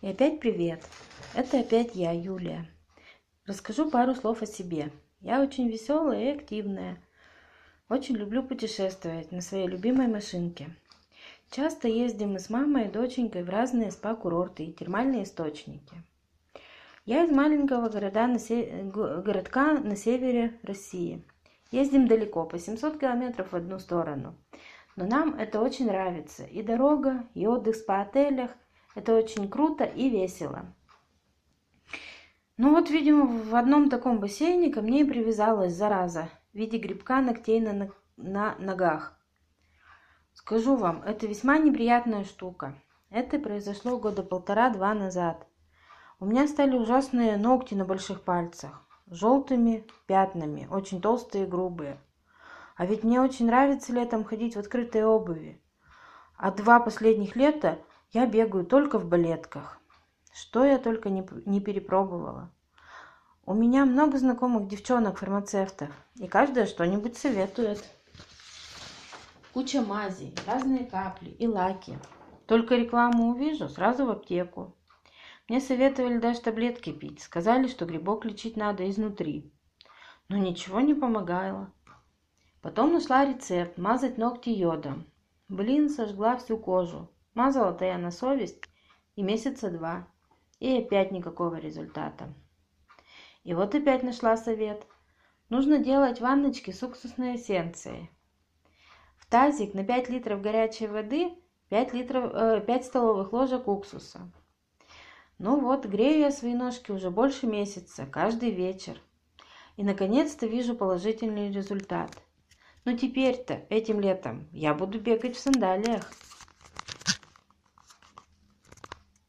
И опять привет! Это опять я, Юлия. Расскажу пару слов о себе. Я очень веселая и активная. Очень люблю путешествовать на своей любимой машинке. Часто ездим мы с мамой и доченькой в разные спа-курорты и термальные источники. Я из маленького города на се... городка на севере России. Ездим далеко, по 700 километров в одну сторону. Но нам это очень нравится. И дорога, и отдых в спа-отелях – это очень круто и весело. Ну вот, видимо, в одном таком бассейне ко мне и привязалась зараза в виде грибка ногтей на, на ногах. Скажу вам, это весьма неприятная штука. Это произошло года полтора-два назад. У меня стали ужасные ногти на больших пальцах, желтыми пятнами, очень толстые и грубые. А ведь мне очень нравится летом ходить в открытой обуви. А два последних лета я бегаю только в балетках. Что я только не, не перепробовала. У меня много знакомых девчонок-фармацевтов, и каждая что-нибудь советует. Куча мазей, разные капли и лаки. Только рекламу увижу, сразу в аптеку. Мне советовали даже таблетки пить. Сказали, что грибок лечить надо изнутри. Но ничего не помогало. Потом нашла рецепт мазать ногти йодом. Блин, сожгла всю кожу. Мазала-то я на совесть и месяца два. И опять никакого результата. И вот опять нашла совет. Нужно делать ванночки с уксусной эссенцией. В тазик на 5 литров горячей воды 5, литров, э, 5 столовых ложек уксуса. Ну вот, грею я свои ножки уже больше месяца, каждый вечер. И наконец-то вижу положительный результат. Но теперь-то, этим летом, я буду бегать в сандалиях.